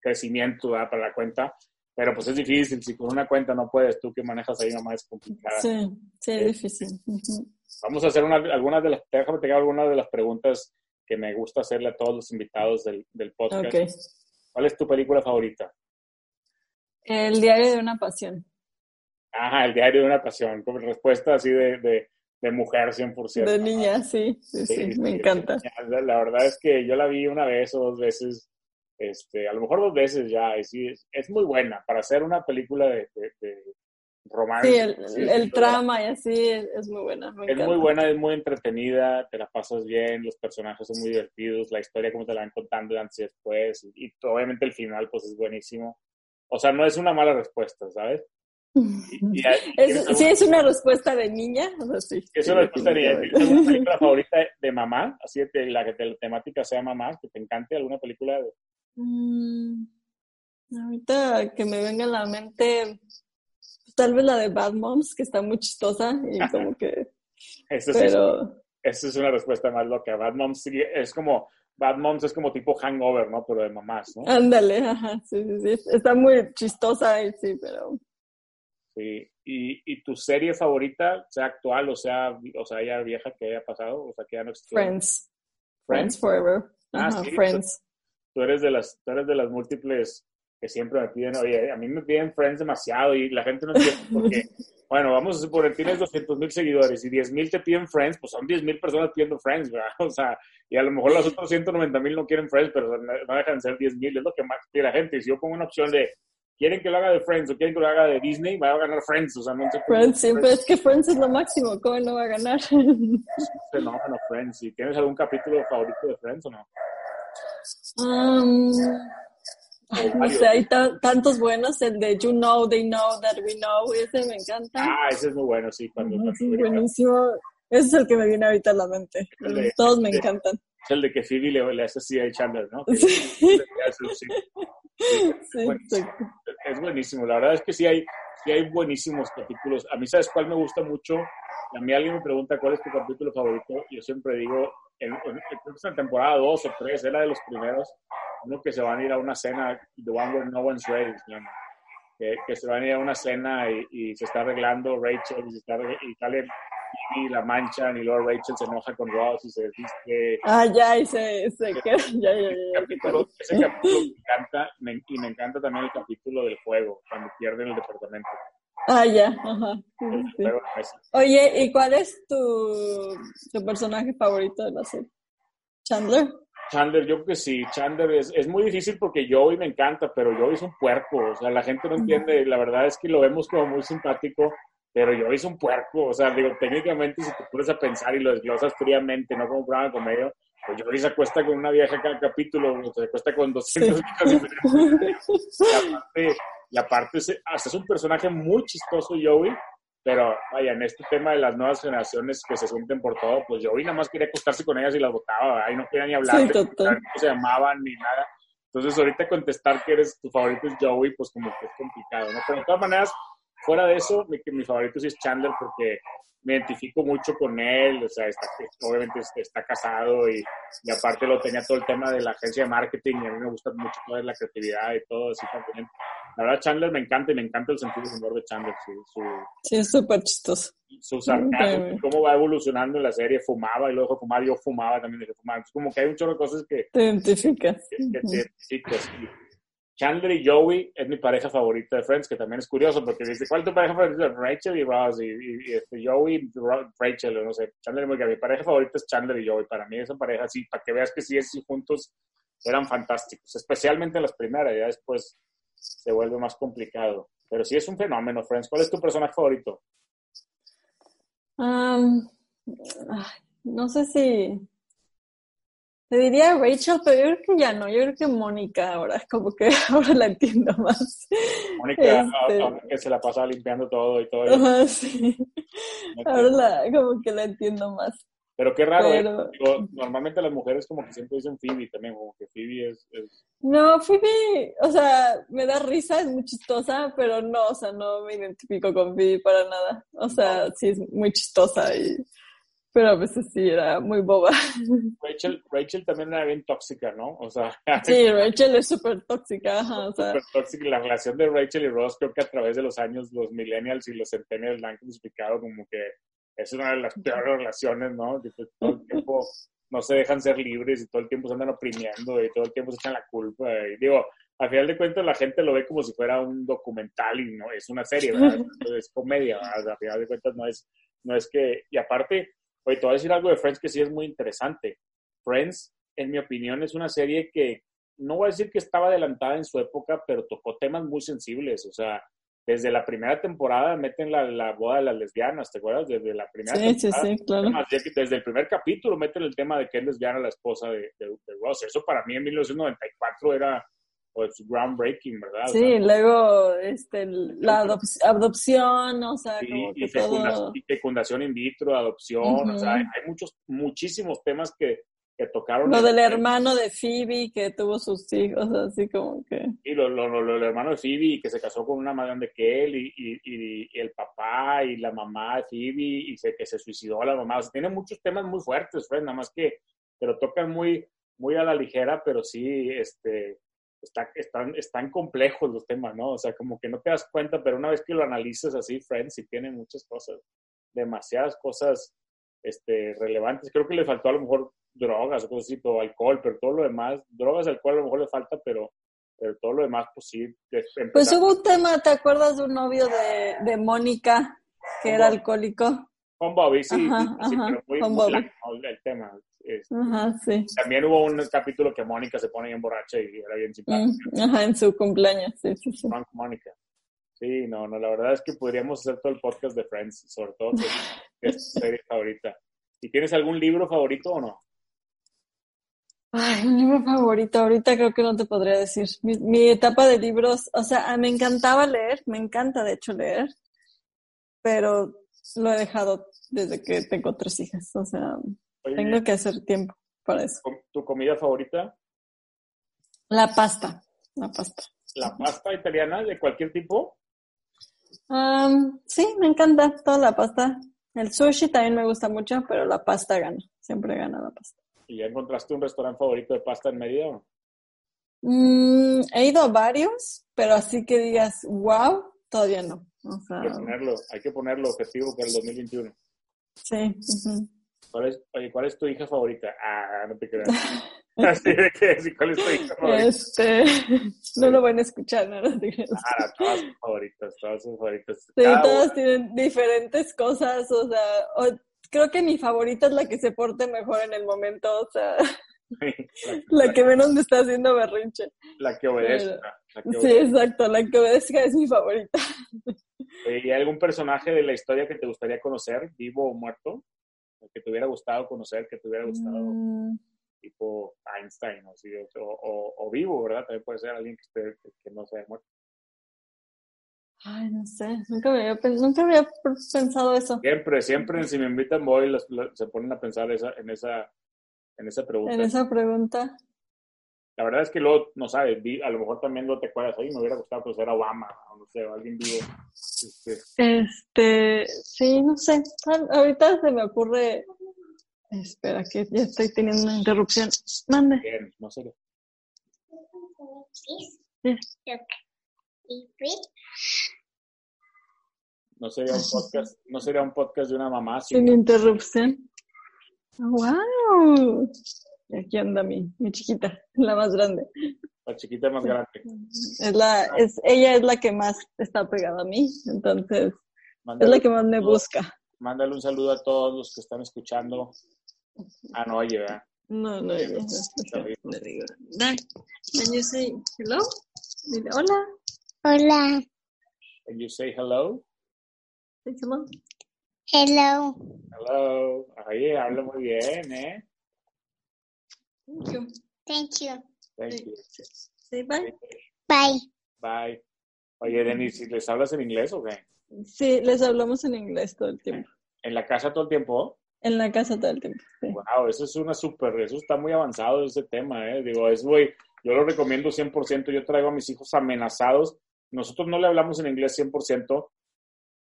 crecimientos para la cuenta, pero pues es difícil. Si con una cuenta no puedes, tú que manejas ahí nomás es complicada. Sí, sí, es eh, difícil. Vamos a hacer una, algunas de las, déjame tener algunas de las preguntas que me gusta hacerle a todos los invitados del, del podcast. ¿Cuál es tu película favorita? El diario de una pasión. Ajá, el diario de una pasión, como respuesta así de, de, de mujer 100%. De niña, sí, sí, sí, me encanta. La verdad es que yo la vi una vez o dos veces, este, a lo mejor dos veces ya, y sí, es, muy buena para hacer una película de, de, romance. Sí, el, el trama y así es, muy buena. es muy buena, es muy entretenida, te la pasas bien, los personajes son muy divertidos, la historia como te la van contando antes y después, y, y obviamente el final pues es buenísimo. O sea, no es una mala respuesta, ¿sabes? ¿Sí es una respuesta de niña? sí. Es una respuesta de niña. ¿Tienes una película [laughs] favorita de mamá? Así de la que la temática sea mamá, que te encante alguna película de... Mm, ahorita que me venga a la mente, tal vez la de Bad Moms, que está muy chistosa y [laughs] como que... Eso pero... esa es una respuesta más loca. Bad Moms es como... Bad Moms es como tipo hangover, ¿no? Pero de mamás, ¿no? Ándale, ajá, sí, sí, sí. Está muy chistosa y sí, pero ¿Y, y tu serie favorita, sea actual o sea, o sea ya vieja que haya pasado? O sea, que ya no existe. Friends. Friends Forever. Ah, sí, Friends. Tú eres, de las, tú eres de las múltiples que siempre me piden, oye, a mí me piden Friends demasiado y la gente no entiende [laughs] por qué. Bueno, vamos a suponer, tienes 200 mil seguidores y 10 mil te piden Friends, pues son 10 mil personas pidiendo Friends, ¿verdad? [laughs] O sea, y a lo mejor los otros 190 mil no quieren Friends, pero no dejan de ser 10 mil, es lo que más pide la gente. Y si yo pongo una opción de, quieren que lo haga de Friends o quieren que lo haga de Disney, va a ganar Friends, o sea, no sé Friends, siempre es que Friends es lo máximo, ¿cómo no va a ganar? Es un fenómeno, Friends. ¿Y tienes algún capítulo favorito de Friends o no? Um, no sé, hay tantos buenos, el de You Know, They Know, That We Know, ese me encanta. Ah, ese es muy bueno, sí. Cuando, es buenísimo. Ese es el que me viene ahorita a la mente. Todos me encantan. El de que Phoebe le, le hace así a Chandler, ¿no? Sí. sí. Es buenísimo. La verdad es que sí hay, sí hay buenísimos capítulos. A mí, ¿sabes cuál me gusta mucho? A mí alguien me pregunta cuál es tu capítulo favorito. Yo siempre digo, en, en, en temporada 2 o 3, era de los primeros uno que se van a ir a una cena, The One Where No One's Ready, que, que, se van a ir a una cena y, y se está arreglando Rachel y, se está, y sale y la manchan y luego Rachel se enoja con Ross y se dice ah ya y se, se queda ya, ya, ya, capítulo, ese capítulo me encanta me, y me encanta también el capítulo del juego cuando pierden el departamento. Ah ya ajá sí, sí. oye y cuál es tu, tu personaje favorito de la serie Chandler Chandler, yo creo que sí, Chandler es, es muy difícil porque Joey me encanta, pero Joey es un puerco, o sea, la gente no entiende, la verdad es que lo vemos como muy simpático, pero Joey es un puerco, o sea, digo, técnicamente si te pones a pensar y lo desglosas fríamente, no como un programa de comedia, pues Joey se acuesta con una vieja cada capítulo, se acuesta con 200 viejas diferentes. Y aparte, y aparte es un personaje muy chistoso Joey, pero vaya, en este tema de las nuevas generaciones que se sienten por todo, pues yo hoy nada más quería acostarse con ellas y las votaba, ahí no quería ni hablar, sí, no se llamaban ni nada. Entonces ahorita contestar que eres tu favorito es Joey, pues como que es complicado, ¿no? Pero de todas maneras, fuera de eso, mi, mi favorito sí es Chandler porque me identifico mucho con él, o sea, está, obviamente está casado y, y, aparte lo tenía todo el tema de la agencia de marketing y a mí me gusta mucho toda la creatividad y todo así también. La verdad, Chandler me encanta y me encanta el sentido de humor de Chandler. Su, sí, es súper chistoso. Su sarcasmo, cómo va evolucionando en la serie, fumaba y luego de fumar, yo fumaba también dejé fumar. Es como que hay un chorro de cosas que... Te identificas. Que, que te identificas. Chandler y Joey es mi pareja favorita de Friends, que también es curioso porque dice, ¿cuál es tu pareja favorita? Rachel y Ross, y, y, este, Joey, Rachel, no sé, Chandler y Mi pareja favorita es Chandler y Joey. Para mí esa pareja, sí, para que veas que sí, sí juntos eran fantásticos, especialmente en las primeras, ya después se vuelve más complicado. Pero sí es un fenómeno, Friends. ¿Cuál es tu personaje favorito? No sé si te diría Rachel, pero yo creo que ya no, yo creo que Mónica ahora, [laughs] como que ahora la entiendo más. Mónica, este... que se la pasa limpiando todo y todo. sí. [laughs] Ahora la, como que la entiendo más. Pero qué raro, ¿eh? pero... Digo, normalmente las mujeres como que siempre dicen Phoebe también, como que Phoebe es, es, No, Phoebe, o sea, me da risa, es muy chistosa, pero no, o sea, no me identifico con Phoebe para nada. O sea, sí es muy chistosa y pero a veces sí era muy boba. [laughs] Rachel, Rachel también era bien tóxica, ¿no? O sea, [laughs] sí, [laughs] Rachel es súper tóxica. o sea. Súper tóxica. La relación de Rachel y Ross, creo que a través de los años, los millennials y los centennials la han clasificado como que es una de las peores relaciones, ¿no? Todo el tiempo no se dejan ser libres y todo el tiempo se andan oprimiendo y todo el tiempo se echan la culpa. Y digo, al final de cuentas la gente lo ve como si fuera un documental y no es una serie, ¿verdad? es comedia, ¿verdad? Al final de cuentas no es, no es que, y aparte, Oye, te voy a decir algo de Friends que sí es muy interesante. Friends, en mi opinión, es una serie que no voy a decir que estaba adelantada en su época, pero tocó temas muy sensibles. O sea, desde la primera temporada meten la, la boda de las lesbianas, ¿te acuerdas? Desde la primera sí, temporada. Sí, sí, claro. Desde el primer capítulo meten el tema de que es lesbiana la esposa de, de, de Ross. Eso para mí en 1994 era pues groundbreaking, ¿verdad? Sí, o sea, luego este, la adopción, o sea, y, como que y, todo... y, fecundación in vitro, adopción, uh -huh. o sea, hay, hay, muchos, muchísimos temas que, que tocaron. Lo del hermano de Phoebe que tuvo sus hijos, así como que. Y lo, lo, lo, el hermano de Phoebe que se casó con una más grande que él, y, y, y, el papá y la mamá de Phoebe, y se, que se suicidó a la mamá. O sea, tiene muchos temas muy fuertes, Fred, nada más que, que lo tocan muy, muy a la ligera, pero sí, este está, están, están complejos los temas, ¿no? O sea, como que no te das cuenta, pero una vez que lo analizas así, Friends, sí tiene muchas cosas, demasiadas cosas este, relevantes. Creo que le faltó a lo mejor drogas o cosas así, o alcohol, pero todo lo demás, drogas, alcohol a lo mejor le falta, pero, pero todo lo demás, pues sí. Pues hubo un tema, ¿te acuerdas de un novio de, de Mónica que era alcohólico? Con Bobby, sí, sí, pero muy, el tema. Ajá, sí. También hubo un capítulo que Mónica se pone bien borracha y era bien simpática. Mm, ajá, en su cumpleaños, sí, sí, sí. Mónica. Sí, no, no, la verdad es que podríamos hacer todo el podcast de Friends, sobre todo que [laughs] es tu serie favorita. ¿Y tienes algún libro favorito o no? Ay, un libro favorito, ahorita creo que no te podría decir. Mi, mi, etapa de libros, o sea, me encantaba leer, me encanta de hecho leer, pero lo he dejado desde que tengo tres hijas, o sea, tengo que hacer tiempo para eso. ¿Tu comida favorita? La pasta, la pasta. ¿La pasta italiana de cualquier tipo? sí, me encanta toda la pasta. El sushi también me gusta mucho, pero la pasta gana, siempre gana la pasta. ¿Y ya encontraste un restaurante favorito de pasta en Mérida? Mm, he ido a varios, pero así que digas, wow, todavía no. hay que ponerlo, hay que ponerlo objetivo para el 2021. Sí. ¿Cuál es, oye, ¿cuál es tu hija favorita? Ah, no te creas. [laughs] Así de que, ¿cuál es tu hija favorita? Este, no lo van a escuchar, no, no te creas. Ah, todas sus favoritas, todas sus favoritas. Sí, todas tienen diferentes cosas, o sea, creo que mi favorita es la que se porte mejor en el momento, o sea, [laughs] la, que menos me está haciendo berrinche. La que obedezca. Sí, exacto, la que obedezca es mi favorita. ¿Y algún personaje de la historia que te gustaría conocer, vivo o muerto? Que te hubiera gustado conocer, que te hubiera gustado, mm. tipo Einstein o, o, o, vivo, ¿verdad? También puede ser alguien que, esté, que no sea muerto. Ay, no sé, nunca había, nunca había pensado eso. Siempre, siempre, si me invitan voy, se ponen a pensar esa, en, esa, en esa pregunta. En esa pregunta. La verdad es que luego, no sabes, a lo mejor también no te acuerdas ahí, me hubiera gustado conocer a Obama, o no sé, o alguien vivo. Este, este sí, no sé, ahorita se me ocurre, espera, que ya estoy teniendo una interrupción. Mande. Bien, no sé. No sería un podcast, no sería un podcast de una mamá sin, interrupción. ¡Wow! Aquí anda mi, mi chiquita, [laughs] la más grande. La chiquita más grande. Es la, es, ella es la que más está pegada a mí, entonces es la que más me busca. Mándale un saludo a todos los que están escuchando. Ah, no oye, ¿verdad? No, no oye. Digo, Can you say hello? Dile hola. Hola. Can you say hello? Say hello. Hello. Hello. Oye, habla muy bien, ¿eh? Thank you. Thank you. Thank you. Say bye. Bye. Bye. Oye, Denis, ¿les hablas en inglés o qué? Sí, les hablamos en inglés todo el tiempo. ¿En la casa todo el tiempo? En la casa todo el tiempo. Sí. Wow, eso es una súper, eso está muy avanzado ese tema, ¿eh? Digo, es muy, yo lo recomiendo 100%, yo traigo a mis hijos amenazados. Nosotros no le hablamos en inglés 100%,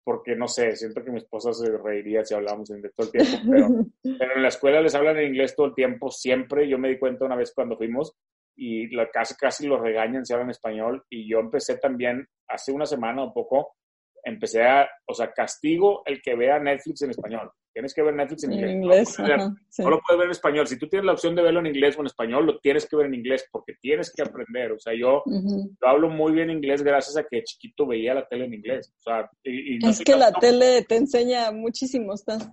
porque no sé, siento que mi esposa se reiría si hablamos en inglés todo el tiempo, [laughs] pero, en la escuela les hablan en inglés todo el tiempo, siempre. Yo me di cuenta una vez cuando fuimos y la, casi, casi los regañan si hablan español y yo empecé también hace una semana o poco, empecé a, o sea, castigo el que vea Netflix en español. Tienes que ver Netflix en, inglés. no, lo puedes ver en español. Si tú tienes la opción de verlo en inglés o en español, lo tienes que ver en inglés porque tienes que aprender. O sea, yo, hablo muy bien inglés gracias a que chiquito veía la tele en inglés. O sea, y, es que la tele te enseña muchísimo. Estás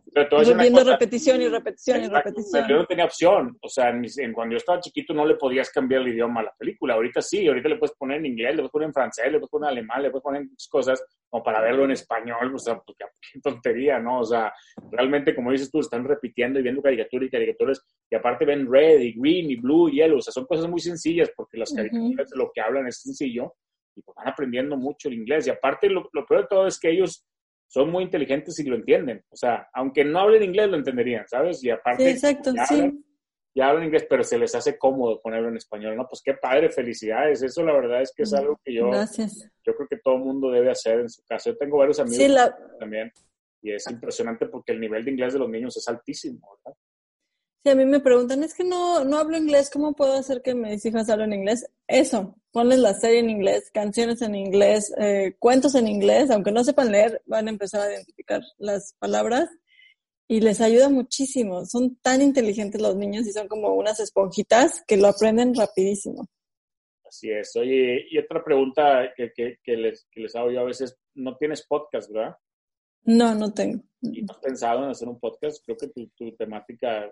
viendo repetición y repetición y repetición. Yo no tenía opción. O sea, en cuando yo estaba chiquito no le podías cambiar el idioma a la película. Ahorita sí, ahorita le puedes poner en inglés, le puedes poner en francés, le puedes poner en alemán, le puedes poner muchas cosas como para verlo en español. O sea, porque qué tontería, ¿no? O sea, realmente, como dices tú, están repitiendo y viendo caricaturas y caricaturas, y aparte ven red y green y blue y yellow, o sea, son cosas muy sencillas porque las caricaturas lo que hablan es sencillo y pues van aprendiendo mucho el inglés. Y aparte, lo, peor de todo es que ellos son muy inteligentes y lo entienden. O sea, aunque no hablen inglés, lo entenderían, ¿sabes? Y aparte, exacto, sí. Ya, hablan, inglés, pero se les hace cómodo ponerlo en español, ¿no? Pues qué padre, felicidades. Eso la verdad es que es algo que yo, Gracias. yo creo que todo mundo debe hacer en su casa. Yo tengo varios amigos sí, la... también y es impresionante porque el nivel de inglés de los niños es altísimo, ¿verdad? Sí, a mí me preguntan, es que no, no hablo inglés, ¿cómo puedo hacer que mis hijas hablen inglés? Eso, ponles la serie en inglés, canciones en inglés, eh, cuentos en inglés, aunque no sepan leer, van a empezar a identificar las palabras y les ayuda muchísimo. Son tan inteligentes los niños y son como unas esponjitas que lo aprenden rapidísimo. Así es. Oye, y otra pregunta que, que, les, que les hago yo a veces, no tienes podcast, ¿verdad? No, no tengo. ¿Y no has pensado en hacer un podcast? Creo que tu, tu temática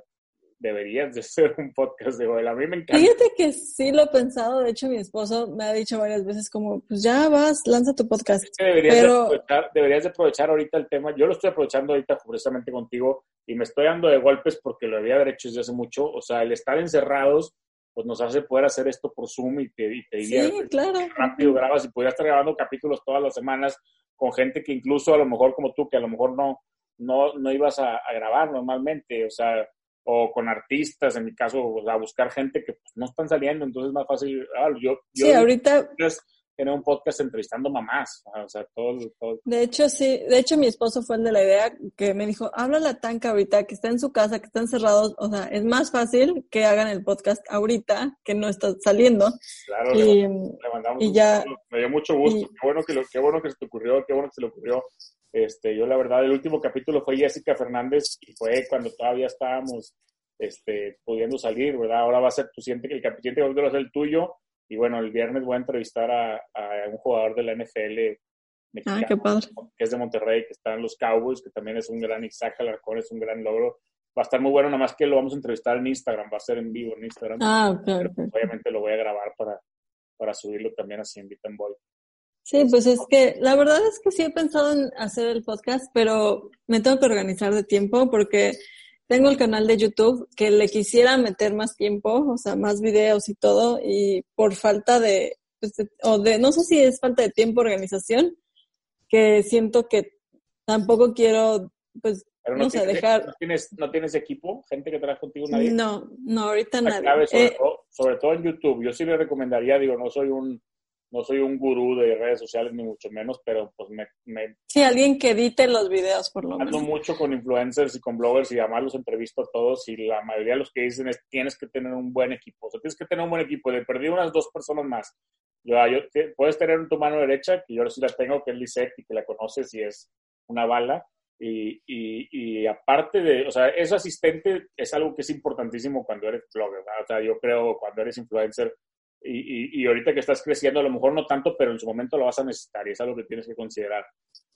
deberías de hacer un podcast de hoy. A mí me encanta. Fíjate que sí lo he pensado. De hecho, mi esposo me ha dicho varias veces como, pues ya vas, lanza tu podcast. deberías, de aprovechar, deberías de aprovechar ahorita el tema. Yo lo estoy aprovechando ahorita precisamente contigo y me estoy dando de golpes porque lo había hecho desde hace mucho. O sea, el estar encerrados pues nos hace poder hacer esto por Zoom y te, y Sí, claro. Rápido grabas y podrías estar grabando capítulos todas las semanas con gente que incluso a lo mejor como tú, que a lo mejor no, no, no ibas a, a grabar normalmente. O sea, o con artistas, en mi caso, o sea, buscar gente que pues, no están saliendo, entonces es más fácil. Ah, yo, yo sí, ahorita. Tener un podcast entrevistando mamás, o sea, todo, todo, De hecho, sí, de hecho mi esposo fue el de la idea que me dijo, habla la tanca ahorita, que está en su casa, que están cerrados, o sea, es más fácil que hagan el podcast ahorita, que no está saliendo. Claro, y, le, mandamos y ya, me dio mucho gusto, qué, bueno que lo, qué bueno que se te ocurrió, qué bueno que se le ocurrió. Este, yo la verdad, el último capítulo fue Jessica Fernández y fue cuando todavía estábamos este, pudiendo salir, ¿verdad? Ahora va a ser tu siguiente, el capítulo va a ser el tuyo y bueno, el viernes voy a entrevistar a, a un jugador de la NFL mexicano, ah, qué padre. que es de Monterrey, que está en los Cowboys, que también es un gran Isaac Alarcón, es un gran logro. Va a estar muy bueno, nada más que lo vamos a entrevistar en Instagram, va a ser en vivo en Instagram. Ah, ok. Pero, obviamente lo voy a grabar para, para subirlo también así en Beat Boy. Sí, pues es que la verdad es que sí he pensado en hacer el podcast, pero me tengo que organizar de tiempo porque tengo el canal de YouTube que le quisiera meter más tiempo, o sea, más videos y todo, y por falta de, pues, o de, no sé si es falta de tiempo, organización, que siento que tampoco quiero, pues, no, sé, dejar... ¿no tienes, ¿No tienes equipo? ¿Gente que trabaja contigo? ¿Nadie? No, no, ahorita nadie. sobre, eh, todo, sobre todo en YouTube. Yo sí le recomendaría, digo, no soy un no soy un gurú de redes sociales ni mucho menos, pero pues me... me sí, alguien que edite los videos por lo menos. Ando mucho con influencers y con bloggers y además los entrevisto a todos y la mayoría de los que dicen es tienes que tener un buen equipo, o sea, tienes que tener un buen equipo, le perdí unas dos personas más. Yo, yo puedes tener en tu mano derecha, que yo sí la tengo, que es Lisette y que la conoces y es una bala. Y, y, y, aparte de, o sea, ese asistente es algo que es importantísimo cuando eres blogger, ¿verdad? O sea, yo creo cuando eres influencer, y, y, ahorita que estás creciendo, a lo mejor no tanto, pero en su momento lo vas a necesitar y es algo que tienes que considerar.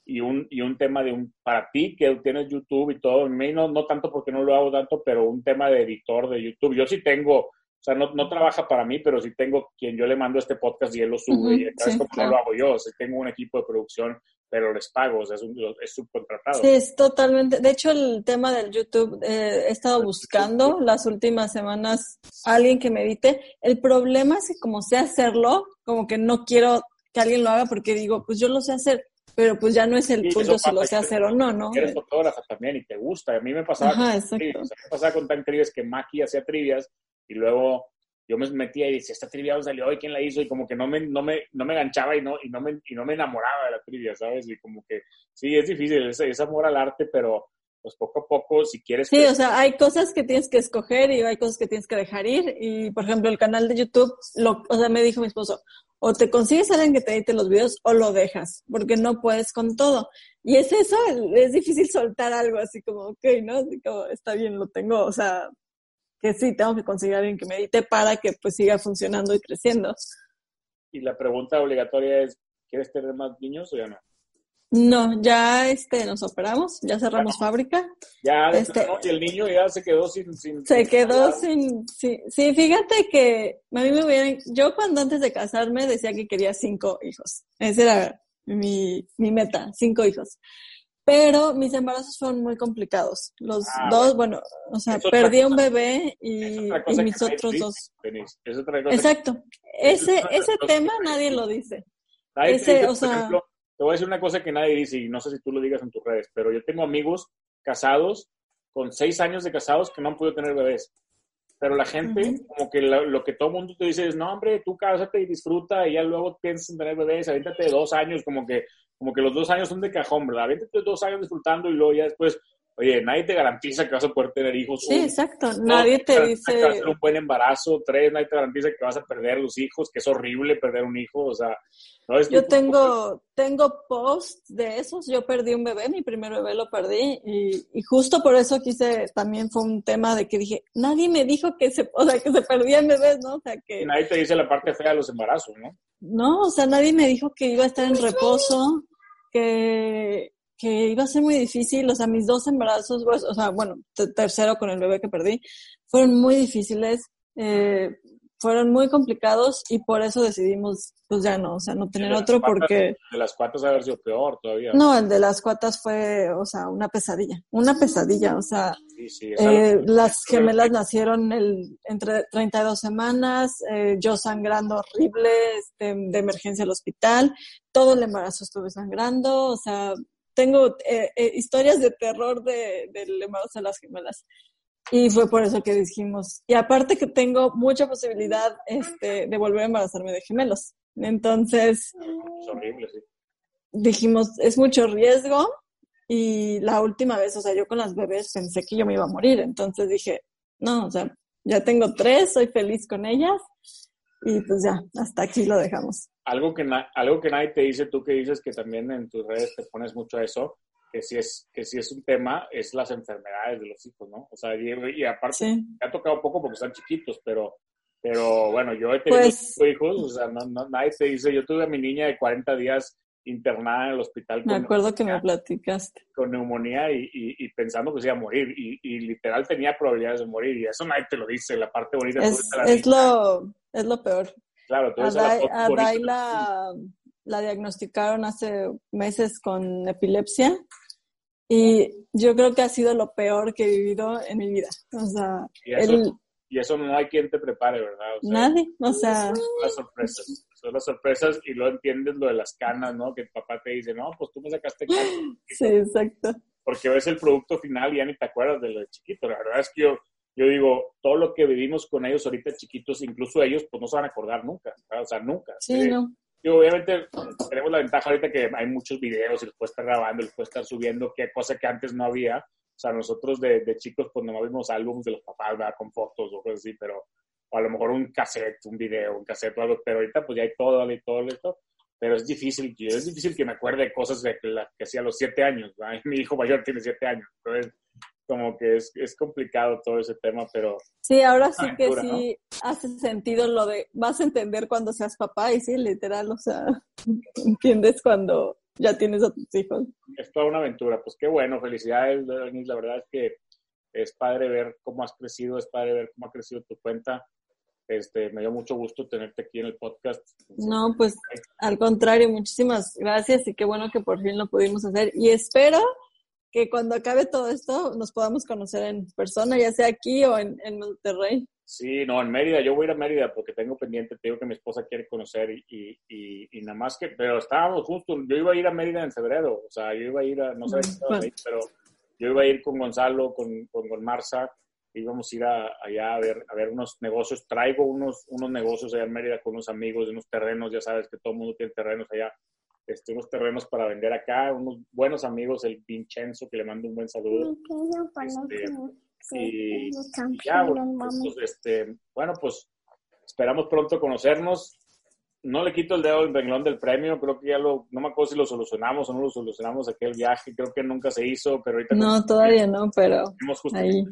Y un, y un tema de un, para ti que tienes YouTube y todo, no, no tanto porque no lo hago tanto, pero un tema de editor de YouTube. Yo sí tengo, o sea, no, no trabaja para mí, pero sí tengo quien yo le mando este podcast y él lo sube. y es como no lo hago yo, o sea, tengo un equipo de producción pero les pago, o sea, es, un, es subcontratado. Sí, es totalmente. De hecho, el tema del YouTube, eh, he estado buscando las últimas semanas alguien que me edite. El problema es que como sé hacerlo, como que no quiero que alguien lo haga porque digo, pues yo lo sé hacer, pero pues ya no es el punto si lo sé hacer o no, ¿no? Eres fotógrafa también y te gusta. A mí me pasaba, Ajá, con, me pasaba con tan trivias que Maki hacía trivias y luego yo me metía y decía, esta trivia salió hoy, ¿quién la hizo? Y como que no me, no me, no me enganchaba y no, y, no me, y no me enamoraba de la trivia, ¿sabes? Y como que sí, es difícil, es, amor al arte, pero pues poco a poco, si quieres... Sí, o sea, hay cosas que tienes que escoger y hay cosas que tienes que dejar ir. Y, por ejemplo, el canal de YouTube, lo, o sea, me dijo mi esposo, o te consigues a alguien que te edite los videos o lo dejas, porque no puedes con todo. Y es eso, es difícil soltar algo así como, ok, ¿no? Así como, está bien, lo tengo, o sea, que sí, tengo que conseguir a alguien que medite para que pues siga funcionando y creciendo. Y la pregunta obligatoria es, ¿quieres tener más niños o ya no? No, ya este, nos operamos, ya cerramos fábrica. Ya, este, y el niño ya se quedó sin... sin se quedó sin... Sí, sí, fíjate que a mí me hubieran... Yo cuando antes de casarme decía que quería cinco hijos. Esa era mi, mi meta, cinco hijos pero mis embarazos fueron muy complicados. Los ah, dos, bueno, o sea, perdí un bebé y, mis otros dos. Exacto. Ese, ese tema nadie lo dice. ese, o sea, te voy a decir una cosa que nadie dice y no sé si tú lo digas en tus redes, pero yo tengo amigos casados con seis años de casados que no han podido tener bebés. Pero la gente, como que lo, que todo mundo te dice es, no, hombre, tú cásate y disfruta y ya luego piensas en tener bebés, aviéntate dos años, como que como que los dos años son de cajón, ¿verdad? Vente dos años disfrutando y luego ya después, Oye, nadie te garantiza que vas a poder tener hijos. Sí, exacto. Nadie te dice. Que vas a hacer un buen embarazo. Tres, nadie te garantiza que vas a perder los hijos, que es horrible perder un hijo. O sea, no es Yo tengo, tengo posts de esos. Yo perdí un bebé, mi primer bebé lo perdí. Y, y, justo por eso quise, también fue un tema de que dije, nadie me dijo que se, o sea, que se perdían bebés, ¿no? O sea, que. Nadie te dice la parte fea de los embarazos, ¿no? No, o sea, nadie me dijo que iba a estar en reposo, que que iba a ser muy difícil, o sea, mis dos embarazos, pues, o sea, bueno, tercero con el bebé que perdí, fueron muy difíciles, eh, fueron muy complicados y por eso decidimos, pues ya no, o sea, no tener otro porque... De las cuatas haber sido peor todavía. No, el de las cuatas fue, o sea, una pesadilla, una pesadilla, o sea, eh, las gemelas nacieron el, entre 32 semanas, eh, yo sangrando horrible, este, de emergencia al hospital, todo el embarazo estuve sangrando, o sea, tengo eh, eh, historias de terror de, del embarazo de las gemelas. Y fue por eso que dijimos, y aparte que tengo mucha posibilidad este, de volver a embarazarme de gemelos. Entonces, es horrible, sí. dijimos, es mucho riesgo. Y la última vez, o sea, yo con las bebés pensé que yo me iba a morir. Entonces dije, no, o sea, ya tengo tres, soy feliz con ellas. Y pues ya, hasta aquí lo dejamos algo que, algo que nadie te dice, tú que dices que también en tus redes te pones mucho a eso, que si es, que si es un tema, es las enfermedades de los hijos, ¿no? O sea, y, aparte, me ha tocado poco porque están chiquitos, pero, pero bueno, yo he tenido pues hijos, o sea, no, nadie te dice, yo tuve a mi niña de 40 días internada en el hospital. Me acuerdo que me platicaste. Con neumonía y, y, pensando que se iba a morir. Y, y, literal tenía probabilidades de morir. Y eso nadie te lo dice. La parte bonita es, es lo, es lo peor. Claro, a Dai, la, la diagnosticaron hace meses con epilepsia y yo creo que ha sido lo peor que he vivido en mi vida. O sea, y eso, y eso no hay quien te prepare, ¿verdad? nadie, o sea... Son las sorpresas, son las sorpresas y luego entiendes lo de las canas, ¿no? Que el papá te dice, no, pues tú me sacaste canas. sí, exacto. Porque ves el producto final y ya ni te acuerdas de lo de chiquito. La verdad es que yo yo digo, todo lo que vivimos con ellos ahorita chiquitos, incluso ellos, pues no se van a acordar nunca, o sea, nunca. Sí, no. Y obviamente tenemos la ventaja ahorita que hay muchos videos y los estar grabando, los puede estar subiendo, que cosa que antes no había. O sea, nosotros de, de chicos, pues no vimos álbumes de los papás, ¿verdad? Con fotos o cosas así, pero o a lo mejor un cassette, un video, un cassette o algo, pero ahorita pues ya hay todo, y todo esto. Pero es difícil, es difícil que me acuerde de cosas de que, que hacía a los siete años. [laughs] Mi hijo mayor tiene siete años. Entonces, como que es, es complicado todo ese tema, pero... Sí, ahora sí que sí hace sentido lo de, vas a entender cuando seas papá y sí, literal, o sea, [laughs] entiendes cuando ya tienes a tus hijos. Es toda una aventura, pues qué bueno, felicidades, la verdad es que es padre ver cómo has crecido, es padre ver cómo ha crecido tu cuenta. Este, me dio mucho gusto tenerte aquí en el podcast. No, pues al contrario, muchísimas gracias y qué bueno que por fin lo pudimos hacer. Y espero que cuando acabe todo esto nos podamos conocer en persona, ya sea aquí o en, en Monterrey. Sí, no, en Mérida, yo voy a ir a Mérida porque tengo pendiente, tengo que mi esposa quiere conocer y, y, y, nada más que, pero estábamos justo, yo iba a ir a Mérida en febrero, o sea, yo iba a ir a, no sé, pero yo iba a ir con Gonzalo, con, con, con Marza, íbamos a ir a, allá a ver, a ver unos negocios, traigo unos, unos negocios allá en Mérida con unos amigos de unos terrenos, ya sabes que todo el mundo tiene terrenos allá, este, unos terrenos para vender acá, unos buenos amigos, el Vincenzo, que le mando un buen saludo. Este, y, ya, bueno, pues, este, bueno, pues esperamos pronto conocernos. No le quito el dedo al renglón del premio, creo que ya lo, no me acuerdo si lo solucionamos o no lo solucionamos aquel viaje, creo que nunca se hizo, pero ahorita... No, todavía no, pero... Ahí.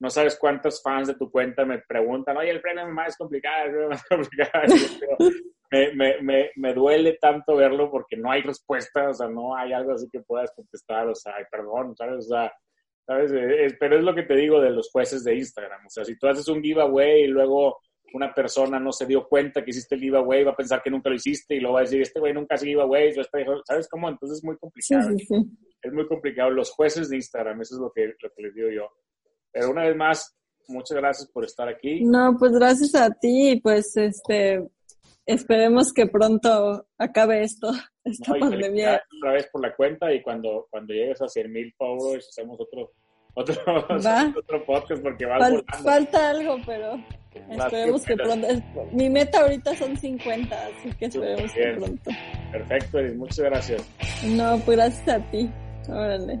No sabes cuántos fans de tu cuenta me preguntan, oye, el premio es más complicado, el más complicado [laughs] me, me, me, duele tanto verlo porque no hay respuesta, o sea, no hay algo así que puedas contestar, o sea, ay, perdón, ¿sabes? O sea, ¿sabes? Eh, pero es lo que te digo de los jueces de Instagram, o sea, si tú haces un giveaway y luego una persona no se dio cuenta que hiciste el giveaway, va a pensar que nunca lo hiciste y luego va a decir, este güey nunca hace giveaways, ¿sabes cómo? Entonces es muy complicado. Es muy complicado. Los jueces de Instagram, eso es lo que, lo que les digo yo. Pero una vez más, muchas gracias por estar aquí. No, pues gracias a ti, pues este, esperemos que pronto acabe esto, [laughs] esta pandemia. Otra vez por la cuenta y cuando, cuando llegues a 100 mil followers hacemos otro, otro, [laughs] otro podcast porque va Falta algo, pero esperemos que pronto. Mi meta ahorita son 50, así que esperemos que pronto. Perfecto, Eris, muchas gracias. No, pues gracias a ti. Órale.